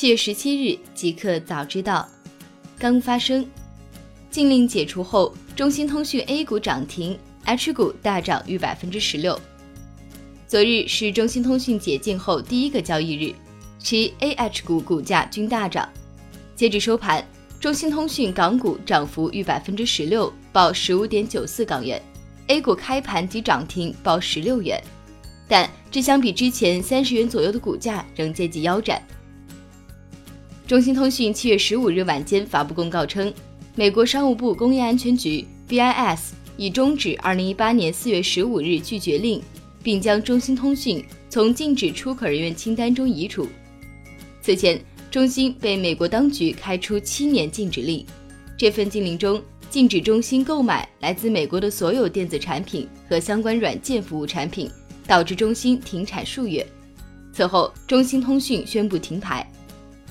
七月十七日，即刻早知道，刚发生。禁令解除后，中兴通讯 A 股涨停，H 股大涨逾百分之十六。昨日是中兴通讯解禁后第一个交易日，其 A、H 股股价均大涨。截至收盘，中兴通讯港股涨幅逾百分之十六，报十五点九四港元；A 股开盘即涨停，报十六元。但这相比之前三十元左右的股价，仍接近腰斩。中兴通讯七月十五日晚间发布公告称。美国商务部工业安全局 （BIS） 已终止2018年4月15日拒绝令，并将中兴通讯从禁止出口人员清单中移除。此前，中兴被美国当局开出七年禁止令，这份禁令中禁止中兴购买来自美国的所有电子产品和相关软件服务产品，导致中兴停产数月。此后，中兴通讯宣布停牌。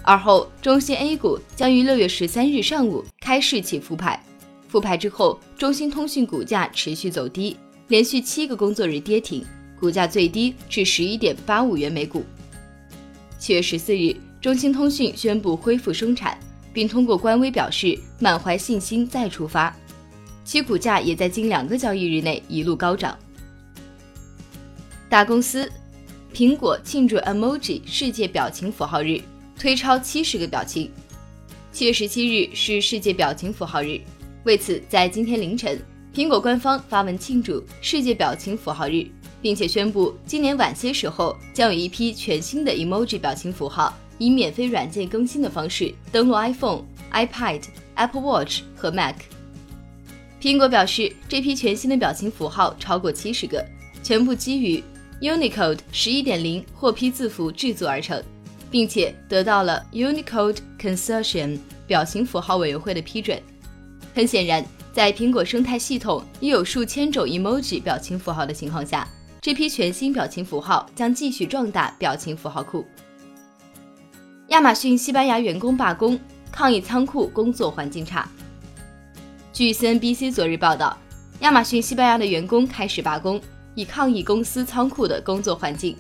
而后，中兴 A 股将于六月十三日上午开市起复牌。复牌之后，中兴通讯股价持续走低，连续七个工作日跌停，股价最低至十一点八五元每股。七月十四日，中兴通讯宣布恢复生产，并通过官微表示满怀信心再出发，其股价也在近两个交易日内一路高涨。大公司，苹果庆祝 Emoji 世界表情符号日。推超七十个表情。七月十七日是世界表情符号日，为此，在今天凌晨，苹果官方发文庆祝世界表情符号日，并且宣布今年晚些时候将有一批全新的 emoji 表情符号以免费软件更新的方式登录 iPhone、iPad、Apple Watch 和 Mac。苹果表示，这批全新的表情符号超过七十个，全部基于 Unicode 十一点零获批字符制作而成。并且得到了 Unicode Consortium 表情符号委员会的批准。很显然，在苹果生态系统已有数千种 emoji 表情符号的情况下，这批全新表情符号将继续壮大表情符号库。亚马逊西班牙员工罢工，抗议仓库工作环境差。据 CNBC 昨日报道，亚马逊西班牙的员工开始罢工，以抗议公司仓库的工作环境。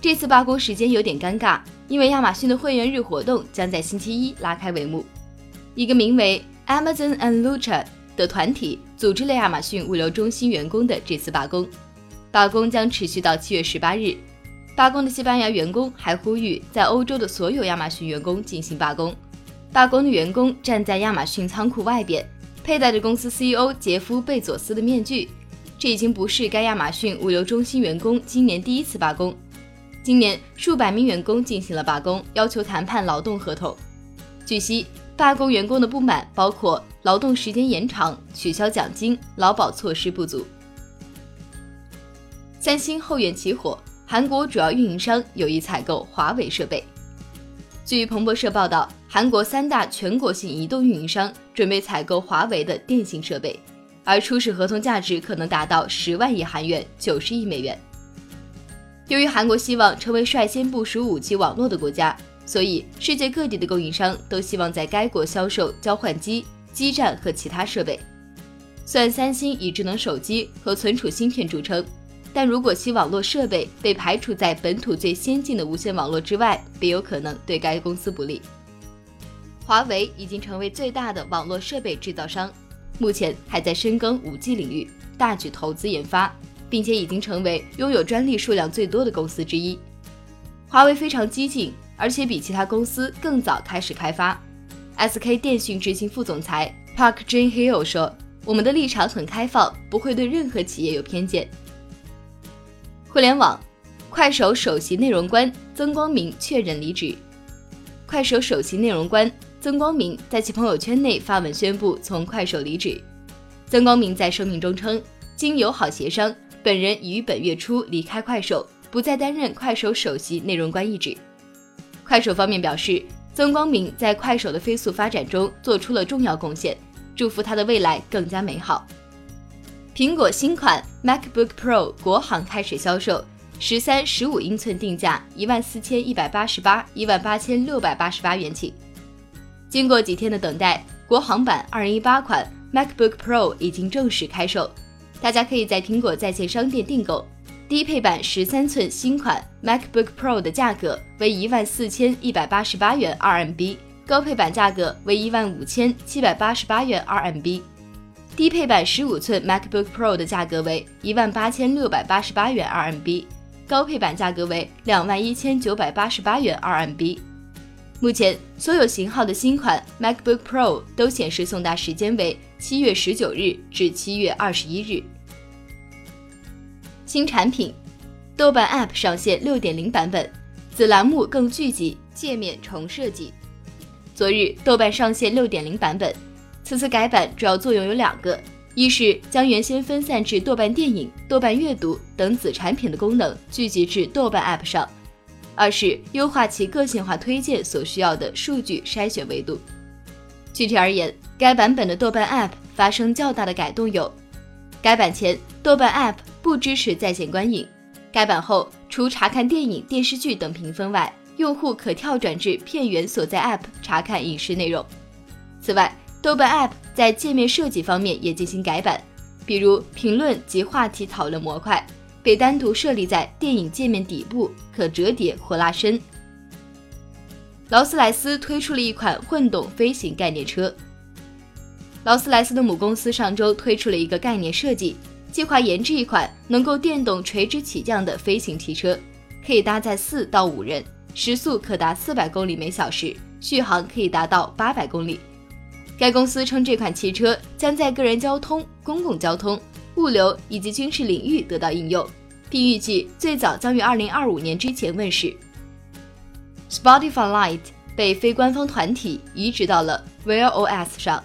这次罢工时间有点尴尬。因为亚马逊的会员日活动将在星期一拉开帷幕，一个名为 Amazon and Lucha 的团体组织了亚马逊物流中心员工的这次罢工。罢工将持续到七月十八日。罢工的西班牙员工还呼吁在欧洲的所有亚马逊员工进行罢工。罢工的员工站在亚马逊仓库外边，佩戴着公司 CEO 杰夫贝佐斯的面具。这已经不是该亚马逊物流中心员工今年第一次罢工。今年数百名员工进行了罢工，要求谈判劳动合同。据悉，罢工员工的不满包括劳动时间延长、取消奖金、劳保措施不足。三星后院起火，韩国主要运营商有意采购华为设备。据彭博社报道，韩国三大全国性移动运营商准备采购华为的电信设备，而初始合同价值可能达到十万亿韩元，九十亿美元。由于韩国希望成为率先部署 5G 网络的国家，所以世界各地的供应商都希望在该国销售交换机、基站和其他设备。虽然三星以智能手机和存储芯片著称，但如果其网络设备被排除在本土最先进的无线网络之外，别有可能对该公司不利。华为已经成为最大的网络设备制造商，目前还在深耕 5G 领域，大举投资研发。并且已经成为拥有专利数量最多的公司之一。华为非常激进，而且比其他公司更早开始开发。SK 电讯执行副总裁 Park Jin Hill 说：“我们的立场很开放，不会对任何企业有偏见。”互联网，快手首席内容官曾光明确认离职。快手首席内容官曾光明在其朋友圈内发文宣布从快手离职。曾光明在声明中称：“经友好协商。”本人已于本月初离开快手，不再担任快手首席内容官一职。快手方面表示，曾光明在快手的飞速发展中做出了重要贡献，祝福他的未来更加美好。苹果新款 MacBook Pro 国行开始销售，十三、十五英寸定价一万四千一百八十八、一万八千六百八十八元起。经过几天的等待，国行版二零一八款 MacBook Pro 已经正式开售。大家可以在苹果在线商店订购。低配版十三寸新款 MacBook Pro 的价格为一万四千一百八十八元 RMB，高配版价格为一万五千七百八十八元 RMB。低配版十五寸 MacBook Pro 的价格为一万八千六百八十八元 RMB，高配版价格为两万一千九百八十八元 RMB。目前所有型号的新款 MacBook Pro 都显示送达时间为七月十九日至七月二十一日。新产品，豆瓣 App 上线六点零版本，子栏目更聚集，界面重设计。昨日，豆瓣上线六点零版本，此次改版主要作用有两个：一是将原先分散至豆瓣电影、豆瓣阅读等子产品的功能聚集至豆瓣 App 上；二是优化其个性化推荐所需要的数据筛选维度。具体而言，该版本的豆瓣 App 发生较大的改动有：改版前，豆瓣 App 不支持在线观影。改版后，除查看电影、电视剧等评分外，用户可跳转至片源所在 App 查看影视内容。此外，豆瓣 App 在界面设计方面也进行改版，比如评论及话题讨论模块被单独设立在电影界面底部，可折叠或拉伸。劳斯莱斯推出了一款混动飞行概念车。劳斯莱斯的母公司上周推出了一个概念设计。计划研制一款能够电动垂直起降的飞行汽车，可以搭载四到五人，时速可达四百公里每小时，续航可以达到八百公里。该公司称，这款汽车将在个人交通、公共交通、物流以及军事领域得到应用，并预计最早将于二零二五年之前问世。Spotify Lite 被非官方团体移植到了 Wear OS 上。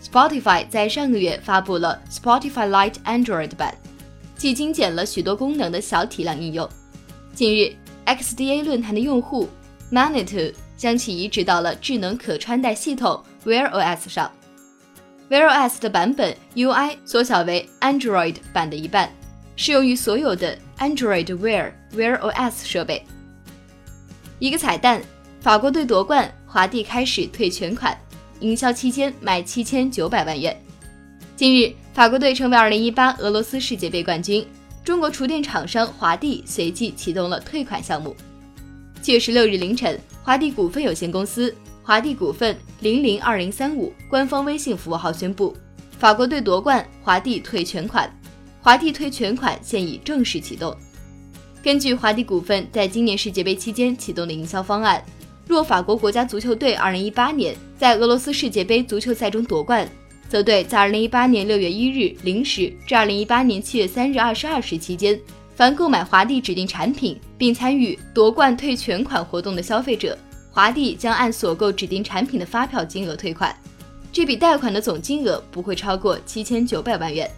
Spotify 在上个月发布了 Spotify Lite Android 版，既精简了许多功能的小体量应用。近日，XDA 论坛的用户 Manitou 将其移植到了智能可穿戴系统 Wear OS 上。Wear OS 的版本 UI 缩小为 Android 版的一半，适用于所有的 Android Wear Wear OS 设备。一个彩蛋：法国队夺冠，华帝开始退全款。营销期间卖七千九百万元。近日，法国队成为二零一八俄罗斯世界杯冠军。中国厨电厂商华帝随即启动了退款项目。七月十六日凌晨，华帝股份有限公司、华帝股份零零二零三五官方微信服务号宣布，法国队夺冠，华帝退全款。华帝退全款现已正式启动。根据华帝股份在今年世界杯期间启动的营销方案。若法国国家足球队2018年在俄罗斯世界杯足球赛中夺冠，则队在2018年6月1日零时至2018年7月3日22时期间，凡购买华帝指定产品并参与夺冠退全款活动的消费者，华帝将按所购指定产品的发票金额退款，这笔贷款的总金额不会超过七千九百万元。